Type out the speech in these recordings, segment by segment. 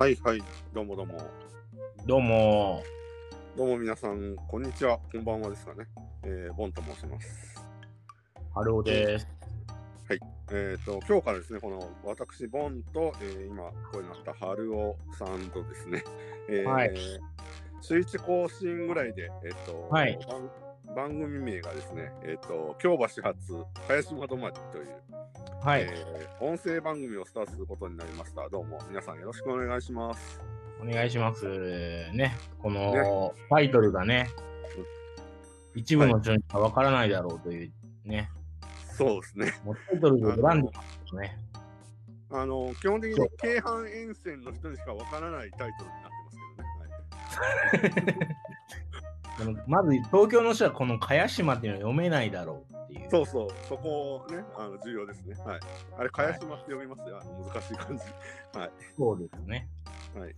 はいはい、どうもどうも。どうも、どうも皆さん、こんにちは、こんばんはですかね。えー、ボンと申します。ハローです。えっ、と、今日からですね、この私、ボンと、えー今、こうなった春尾さんとですね、えーはい週一更新ぐらいで、えっ、と、はい番番組名がですね、えっ、と、京橋発、林窓まりという、はい、えー音声番組をスタートすることになりました。どうも、皆さんよろしくお願いします。お願いします。ね、このタイトルがね、一部の人にはわからないだろうというね、そうですね。もうタイトルで選んでますね。あの基本的に京阪沿線の人にしかわからないタイトルになってますけどね。この まず、東京の人はこの茅島っていうのは読めないだろうっていう。そうそう、そこね、あの重要ですね。はい。あれ、茅島って読みますよ、あの難しい感じ。はい。そうですね。はい。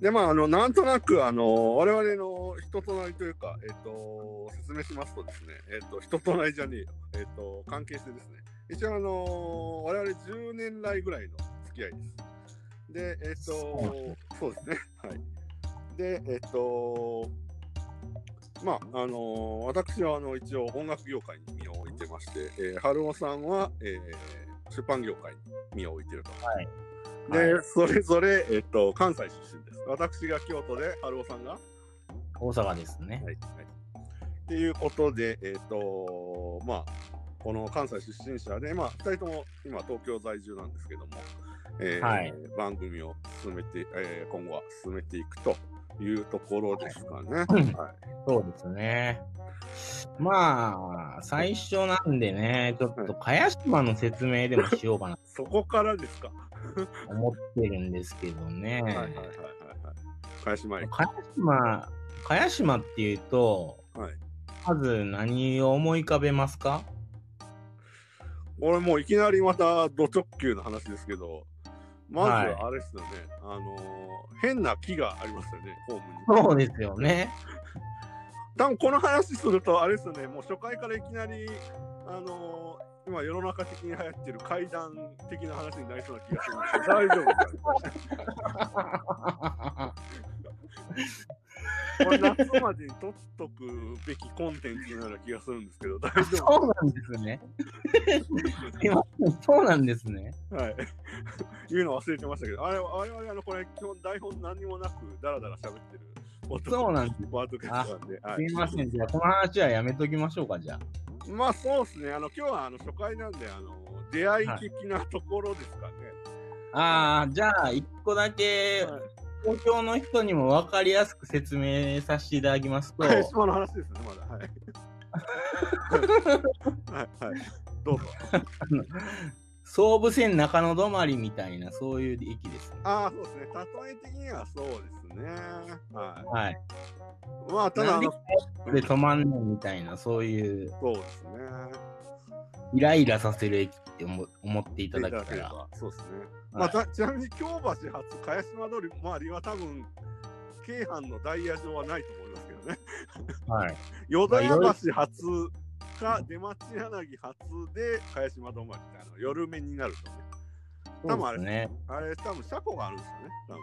で、まあ、あの、なんとなく、あの、我々の人となりというか、えっ、と、説明しますとですね、えっ、と、人となりじゃねえよ。えっ、と、関係性ですね。一応、あの、我々10年来ぐらいの付き合いです。で、えっ、と、そうですね。はい。で、えっ、と、まあ、あの私はあの一応音楽業界に身を置いてまして、えー、春尾さんは、えー出版業界に身を置いてると。はい。で、はいそれぞれ、えっと、関西出身です。私が京都で、春尾さんが、はい大阪ですね。はい。っていうことで、えっと、まあ、この関西出身者で、まあ、2人とも今、東京在住なんですけども、えーはい番組を進めて、えー今後は進めていくというところですかね。はいはい。そうですね。まあ、最初なんでね、ちょっと茅島の説明でもしようかなとそこからですか？思ってるんですけどね。はいはいはいはいはい。返し前。茅島、茅島っていうと、はい。まず何を思い浮かべますか？俺もういきなりまたド直球の話ですけど、まずはいあれですよね、あのー変な木がありますよね、ホームに。そうですよね。多分この話すると、あれですよね、もう初回からいきなり、あのー今世の中的に流行ってる怪談的な話になりそうな気がするんですけど、大丈夫。これ夏までに取っとくべきコンテンツのような気がするんですけど、大丈夫そうなんですね。今そうなんですね。はい。言うの忘れてましたけど、あれ、我々、あの、これ、基本台本何にもなく、だらだら喋ってる。そうなんです。ワードキャストなんで。はすいません。じゃあ、この話はやめときましょうか、じゃい。まあ、そうですね。あの、今日は、あの、初回なんで、あの、出会い的なところですかね。あ。ああ、じゃあ、一個だけ、はい。東京の人にも分かりやすく説明させていただきますと、はい、島の話ですね、まだ。はい。はい、はい。どうぞ。総武線中野止まりみたいな、そういう駅ですね。ああ、そうですね。例え的にはそうですね。ははい。い。まあ、ただ、で止まんねんみたいな、そういうそうですね。イライラさせる駅って思思っていただけたら。ば。そうですね。まあ、はいたちなみに京橋発茅島通り周りは多分京阪のダイヤ上はないと思いますけどね。はい。淀屋橋発か出町柳発で茅島止まりってあの夜目になるとね。多分あれね。あれ多分車庫があるんですよね。多分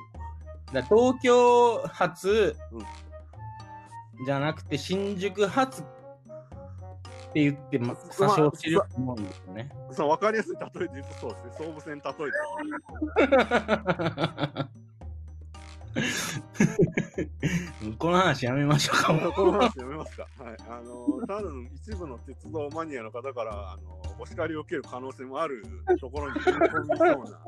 だ東京発うんじゃなくて新宿発って言って、ま、ま詐称してると思うんですよね。そう分かりやすい例えで言うとそうですね。総武線例えて。この話やめましょうか。この話やめますか。はい。あの、多分一部の鉄道マニアの方から、あの、お叱りを受ける可能性もあるところに踏み込みそうな、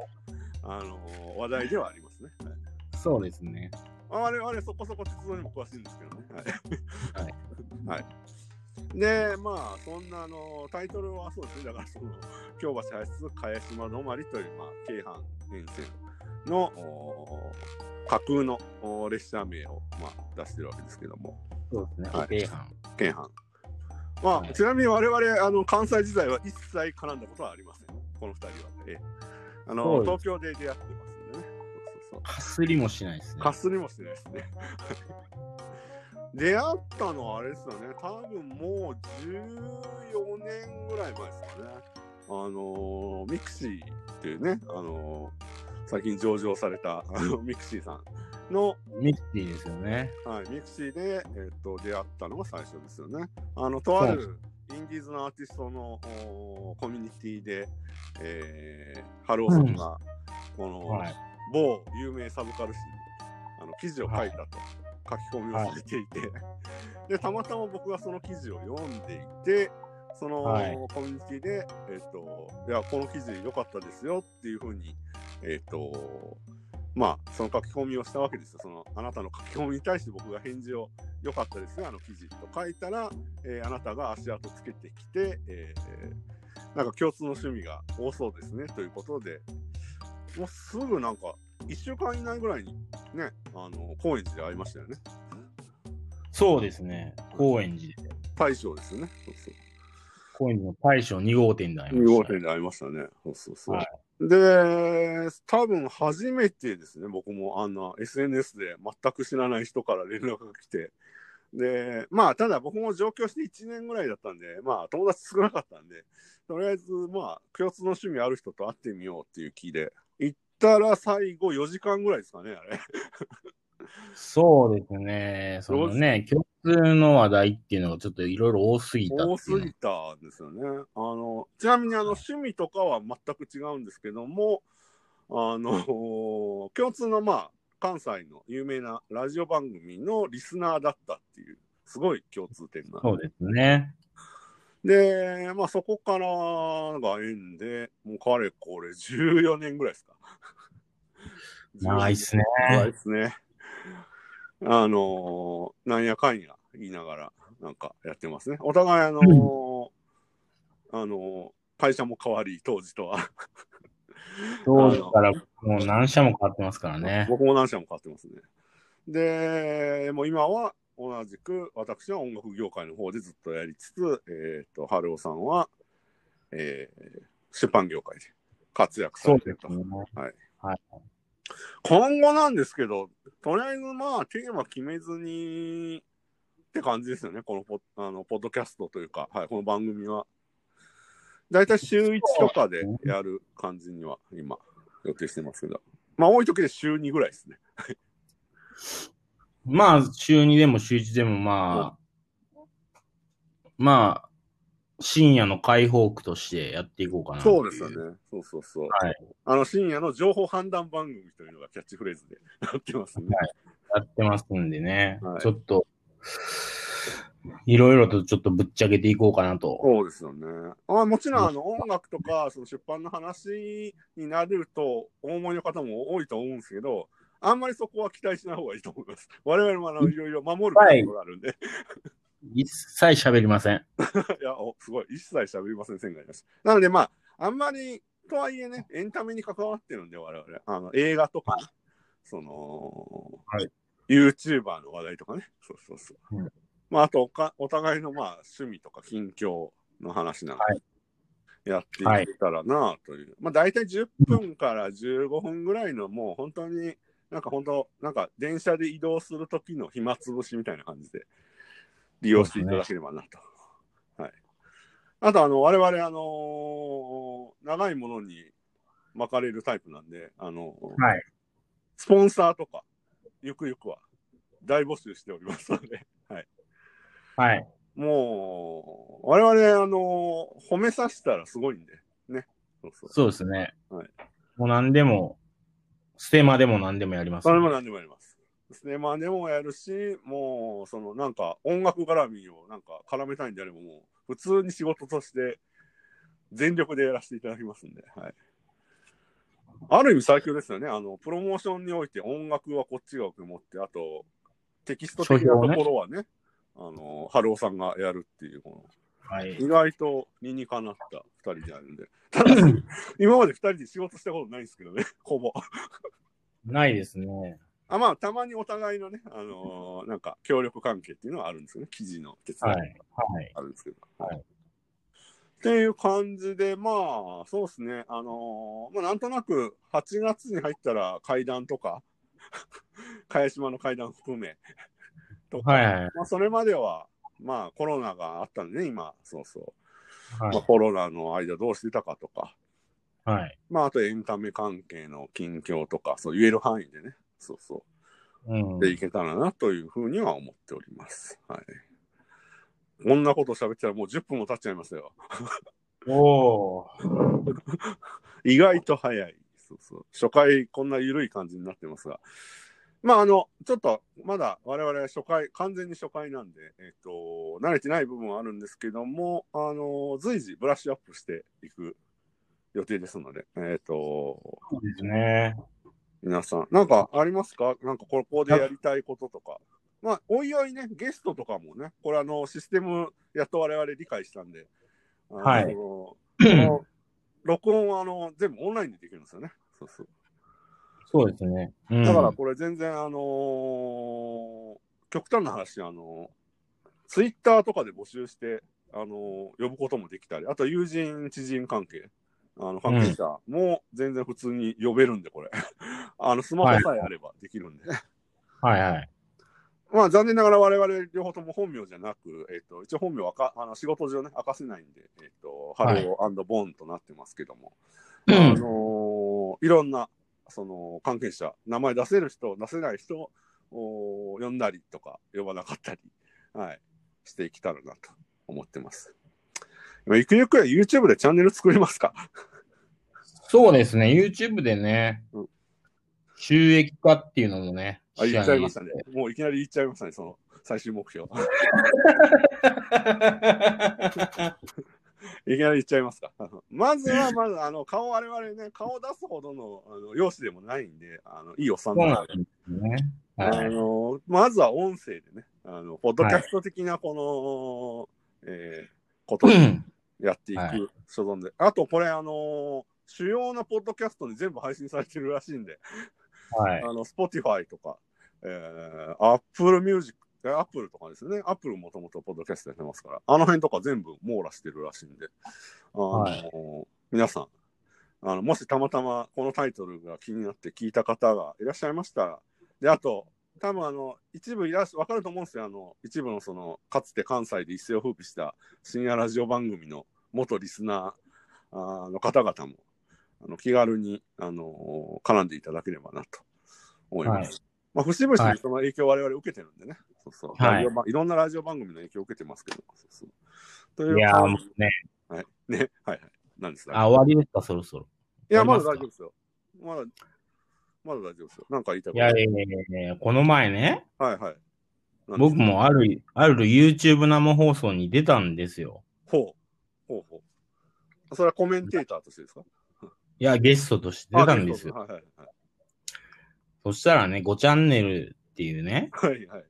あの、話題ではありますね。はい。そうですね。あれ、あれ、そこそこ鉄道にも詳しいんですけどね。はい。はい。はい。で、まあ、そんな、あの、タイトルはそうですね。だから、その、京橋排出茅島止まりという、まあ、京阪沿線の、お架空のお列車名を、まあ、出してるわけですけども。そうですね。はい京阪。京阪。まあ、はいちなみに我々、あの、関西時代は一切絡んだことはありません。この二人は。ええあの、東京で出会ってますんでね。そうそうかすりもしないです。ね。かすりもしてないですね。出会ったのはあれですよね。多分もう14年ぐらい前ですかね。あの mixi っていうね、あの最近上場されたあの mixi さんの、ミキティですよね。はい、 mixi で、えっと出会ったのが最初ですよね。あのとあるインディーズのアーティストのおコミュニティで、えー、春尾さんが、この、はい。某有名サブカル誌にあの記事を書いたと、書き込みをされていて、でたまたま僕がその記事を読んでいてそのはい。コミュニティで、えっといやこの記事良かったですよっていうふうにえっ、とまあその書き込みをしたわけですよそのあなたの書き込みに対して僕が返事を良かったですよあの記事と書いたら、えーあなたが足跡つけてきて、えーなんか共通の趣味が多そうですねということでもうすぐなんか1週間以内ぐらいにね、あの高円寺で会いましたよね。そうですね。高円寺で。大将ですよね。そうそう高円寺の大将2号店で会いま2した。号店で会いましたね。そうそうそう。はいで、多分初めてですね、僕もあんな SNS で全く知らない人から連絡が来て。で、まあ、ただ僕も上京して1年ぐらいだったんで、まあ、友達少なかったんで、とりあえず、まあ、共通の趣味ある人と会ってみようっていう気で、行ったら最後4時間ぐらいですかね、あれ。そうですね。そのね、共通の話題っていうのがちょっといろいろ多すぎた多すぎたんですよね。あのちなみにあの趣味とかは全く違うんですけども、あの 共通のまあ関西の有名なラジオ番組のリスナーだったっていう、すごい共通点が。そうですね。で、まあそこからが縁で、もうかれこれ14年ぐらいですか。長いっすね。長いですね。あのーなんやかんや言いながら、なんかやってますね。お互い、あのーあのー会社も変わり、当時とは。当時からもう何社も変わってますからね。僕も何社も変わってますね。で、もう今は同じく、私は音楽業界の方でずっとやりつつ、えっ、と、春尾さんは、えー出版業界で活躍されてると。ですね。今後なんですけど、とりあえずまあ、テーマ決めずにって感じですよね、このポあのポッドキャストというか、はい、この番組は。だいたい週1とかでやる感じには今、予定してますけど。まあ、多い時で週2ぐらいですね。まあ、週2でも週1でもまあ、まあ、深夜の解放区としてやっていこうかなそうですよね。そうそうそう。はいあの、深夜の情報判断番組というのがキャッチフレーズでやってますね。やってますんでね、はいちょっと、いろいろとちょっとぶっちゃけていこうかなと。そうですよね。あもちろんあの音楽とかその出版の話になれるとお思いの方も多いと思うんですけど、あんまりそこは期待しない方がいいと思います。我々もあのいろいろ守ることがあるんで、一切喋りません。い、やおすごい、一切喋りません、線があります。なのでまあ、あんまりとはいえね、エンタメに関わってるんで、我々。あの映画とかね、その、はい YouTuber の話題とかね、そうそうそう。うんまあ、あとおか、お互いのまあ趣味とか近況の話なんで、はいやっていけたらなという。まあ、大体10分から15分ぐらいの、もう本当に、なんか本当、なんか電車で移動する時の暇つぶしみたいな感じで利用していただければなと。はい。あと、あの、我々、あのー長いものに巻かれるタイプなんで、あのーはい。スポンサーとか、ゆくゆくは大募集しておりますので、はい。はい。もう、我々、あのー褒めさせたらすごいんで、ね。そうそう。そうですね。はいもう何でも、ステマでも何でもやりますんで。それも何でもやります。ステマでもやるし、もう、その、なんか、音楽絡みを、なんか、絡めたいんであれば、もう、普通に仕事として、全力でやらせていただきますんで、はい。ある意味最強ですよね。あの、プロモーションにおいて音楽はこっちが持って、あと、テキスト的なところはね、あの、春尾さんがやるっていう、こはいの、。意外と理にかなった二人であるんで。ただし、今まで二人で仕事したことないんですけどね、ほぼ。ないですね。あまあ、たまにお互いのね、あのーなんか協力関係っていうのはあるんですよね、記事の手伝いはい。はい。あるんですけど。はいっていう感じで、まあ、そうですね、あのーまあ、なんとなく8月に入ったら階段とか、茅島の階段含め、とか、はいはい。まあ、それまでは、まあ、コロナがあったんでね、今、そうそう。はいまあ、コロナの間どうしてたかとか、はい。まあ、あとエンタメ関係の近況とか、そう言える範囲でね、そうそう。うん。でいけたらなというふうには思っております。はい。こんなこと喋ってたらもう10分も経っちゃいますよ。おー。意外と早い。そうそう。初回こんな緩い感じになってますが。まあ、あの、ちょっと、まだ我々初回、完全に初回なんで、えっ、と、慣れてない部分はあるんですけども、あの、随時ブラッシュアップしていく予定ですので、えっ、と、そうですね。皆さん、なんかありますか？なんかここでやりたいこととか。まあ、おいおいね、ゲストとかもね、これあの、システムやっと我々理解したんで、あのはいこの録音はあの全部オンラインでできるんですよね。そうそう。そうですね。うんだからこれ全然あのー極端な話、あのツイッターとかで募集して、あのー呼ぶこともできたり、あと友人、知人関係、あの関係者も全然普通に呼べるんで、これ。あの、スマホさえあればできるんで。はいはい。まあ残念ながら我々両方とも本名じゃなく、えっ、と、一応本名はかあの仕事上ね、明かせないんで、えっ、と、ハはいローボンとなってますけども、うん。あのーいろんな、その、関係者、名前出せる人、出せない人を呼んだりとか、呼ばなかったり、はい、していけたらなと思ってます。今ゆくゆくは YouTube でチャンネル作りますか。そうですね。YouTube でねうん、収益化っていうのもね、あ、言っちゃいましたね。もういきなり言っちゃいましたね、その、最終目標。いきなり言っちゃいますか。まずは、まず、あの、顔、我々ね、顔出すほどの、あの、容姿でもないんで、あの、いいおっさんなので、なんですね。あはい。の、まずは音声でね、あの、ポッドキャスト的な、この、えーことをやっていくはい所存で。あと、これ、あの、主要なポッドキャストに全部配信されてるらしいんで、はい。あの、Spotify とか、えー、Apple Music、え Apple とかですね。Apple もともとポッドキャストやってますから、あの辺とか全部網羅してるらしいんで、あのはい皆さん、あの、もしたまたまこのタイトルが気になって聞いた方がいらっしゃいましたら、で、あと、多分あの、一部いらっしゃ、わかると思うんですよ。あの、一部のその、かつて関西で一世を風靡した深夜ラジオ番組の元リスナーあーの方々も、あの気軽に、あの絡んでいただければなと思います。はいまあ、節々はいにその影響を我々受けてるんでね。そうそう。はいラジオ番いろんなラジオ番組の影響を受けてますけど。そうそうといういやもうね、じはい。ね。はいはい。何ですか？あ、終わりですか、そろそろ。いや、まだ大丈夫ですよ。まだ、まだ大丈夫ですよ。なんか言いたいこといやいやいやいやこの前ね、はいはい。僕もある、ある YouTube 生放送に出たんですよ。ほう。ほうほう。それはコメンテーターとしてですか？いや、ゲストとして出たんですよ。はいはいそしたらね、5チャンネルっていうね、はい。はいはい。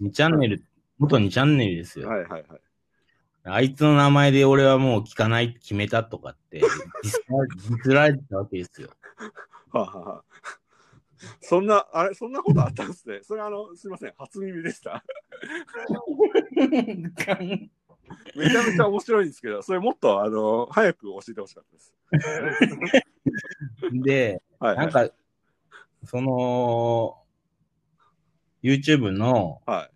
2チャンネル、元2チャンネルですよ。はいはいはい。あいつの名前で俺はもう聞かないって決めたとかって、ディスられてたわけですよ。はあはあはあそんな、あれ、そんなことあったんですね。それあの、すみません、初耳でした。めちゃめちゃ面白いんですけど、それもっと、あの、早く教えてほしかったです。で、はい、はい。なんか、その、YouTube の、はい。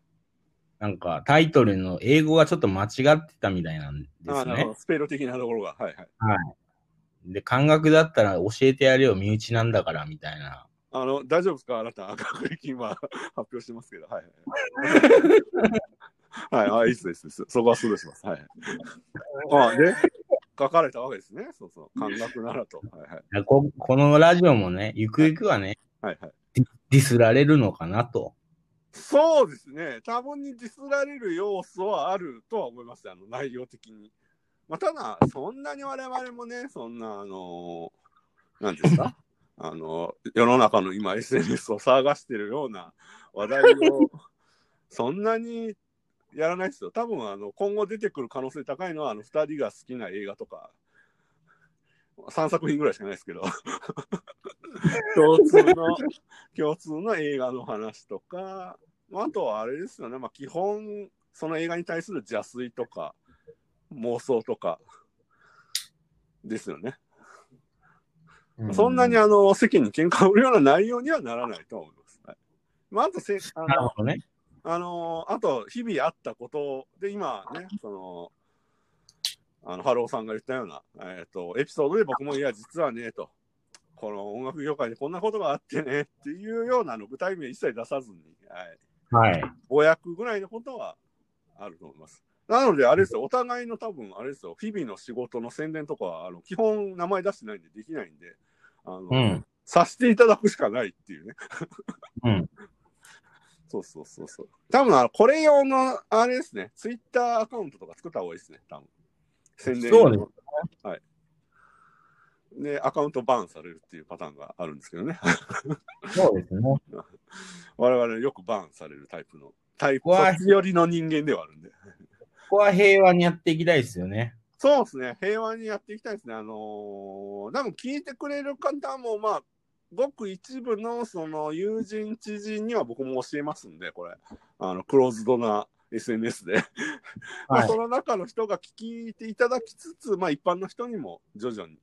なんかタイトルの英語がちょっと間違ってたみたいなんですね。スペル的なところが。はいはい。で、感覚だったら教えてやるよ、身内なんだから、みたいな。あの、大丈夫ですか？あなた、学歴今発表してますけど。はいはい。はい、あ、いいです、いいですいいです。そこはスルーします。はい。あ、で、書かれたわけですね。そうそう。感覚ならと。はいはい。ここのラジオもね、ゆくゆくはね、はいはい。ディスられるのかなと。そうですね。多分にディスられる要素はあるとは思います。あの、内容的に。まあ、ただ、そんなに我々もね、そんな、あのなんですか？あの、世の中の今 SNS を騒がしてるような話題を、そんなにやらないですよ。多分、あの、今後出てくる可能性高いのは、あの、二人が好きな映画とか、3作品ぐらいしかないですけど、共通の、共通の映画の話とか、まああとはあれですよね、まあ、基本、その映画に対する邪推とか、妄想とか、ですよね。そんなにあの世間に喧嘩を売るような内容にはならないと思います。はいまあ、あとせあのなるほどね。あのあと日々あったことで今ねそのあの、ハローさんが言ったような、えっ、と、エピソードで僕も、いや、実はね、と、この音楽業界でこんなことがあってね、っていうようなの具体名一切出さずに、はい。はい。ぼやくぐらいのことはあると思います。なので、あれですよ、お互いの多分、あれですよ、日々の仕事の宣伝とかは、あの基本名前出してないんでできないんで、あの、うん。させていただくしかないっていうね。うん。そうそうそうそう。多分あの、これ用の、あれですね、ツイッターアカウントとか作った方がいいですね、多分。宣伝用そうですはい。で、アカウントバーンされるっていうパターンがあるんですけどね。そうですね。我々よくバーンされるタイプの、タイプ、わあそっち寄りの人間ではあるんで。ここは平和にやっていきたいですよね。そうですね、平和にやっていきたいですね。あのー、多分聞いてくれる方も、まあ、ごく一部のその友人、知人には僕も教えますんで、これ、あのクローズドな SNS で。まあ、はいその中の人が聞いていただきつつ、まあ、一般の人にも徐々に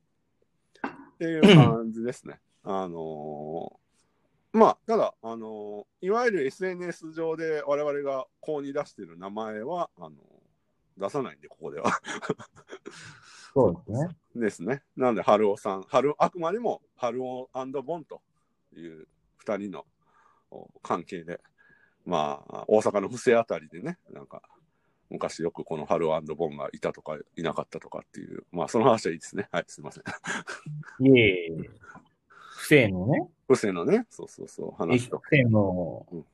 っていう感じですね。あのーまあ、ただ、あのーいわゆる SNS 上で我々がこうに出している名前は、あのー出さないんで、ここでは。そうですね。ですね。なので、春尾さん、春あくまでも春尾ボンという2人のお関係で、まあ、大阪の布施あたりでね、なんか、昔よくこの春尾ボンがいたとかいなかったとかっていう、まあ、その話はいいですね。はい、すいません。いえいえ。不正のね、布施のね、そうそうそう、駅話と不。正のうん、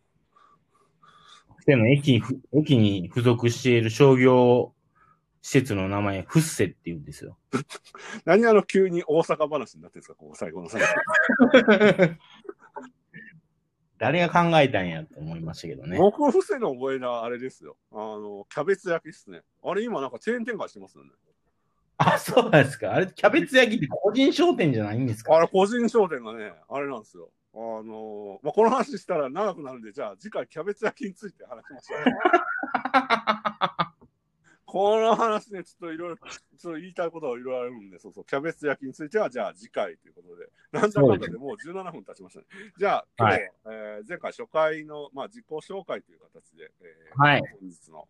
不正の駅駅に付属している商業施設の名前、フッセって言うんですよ。何あの急に大阪話になってるんですか、ここ最後の最後。誰が考えたんやと思いましたけどね。僕、布施の覚えがあれですよ。あの、キャベツ焼きっすね。あれ、今なんかチェーン展開してますよね。あ、そうなんですか。あれ、キャベツ焼きって個人商店じゃないんですか？あれ、個人商店がね、あれなんですよ。あのーまあ、この話したら長くなるんで、じゃあ次回キャベツ焼きについて話しましょう。この話ね、ちょっといろいろ、ちょっと言いたいことがいろいろあるんで、そうそう、キャベツ焼きについては、じゃあ次回ということで、なんだかんだでもう17分経ちましたね。じゃあ、今日、はいえー前回初回の、まあ、自己紹介という形で、えーはい本日の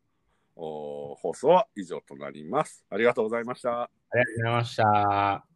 お放送は以上となります。ありがとうございました。ありがとうございました。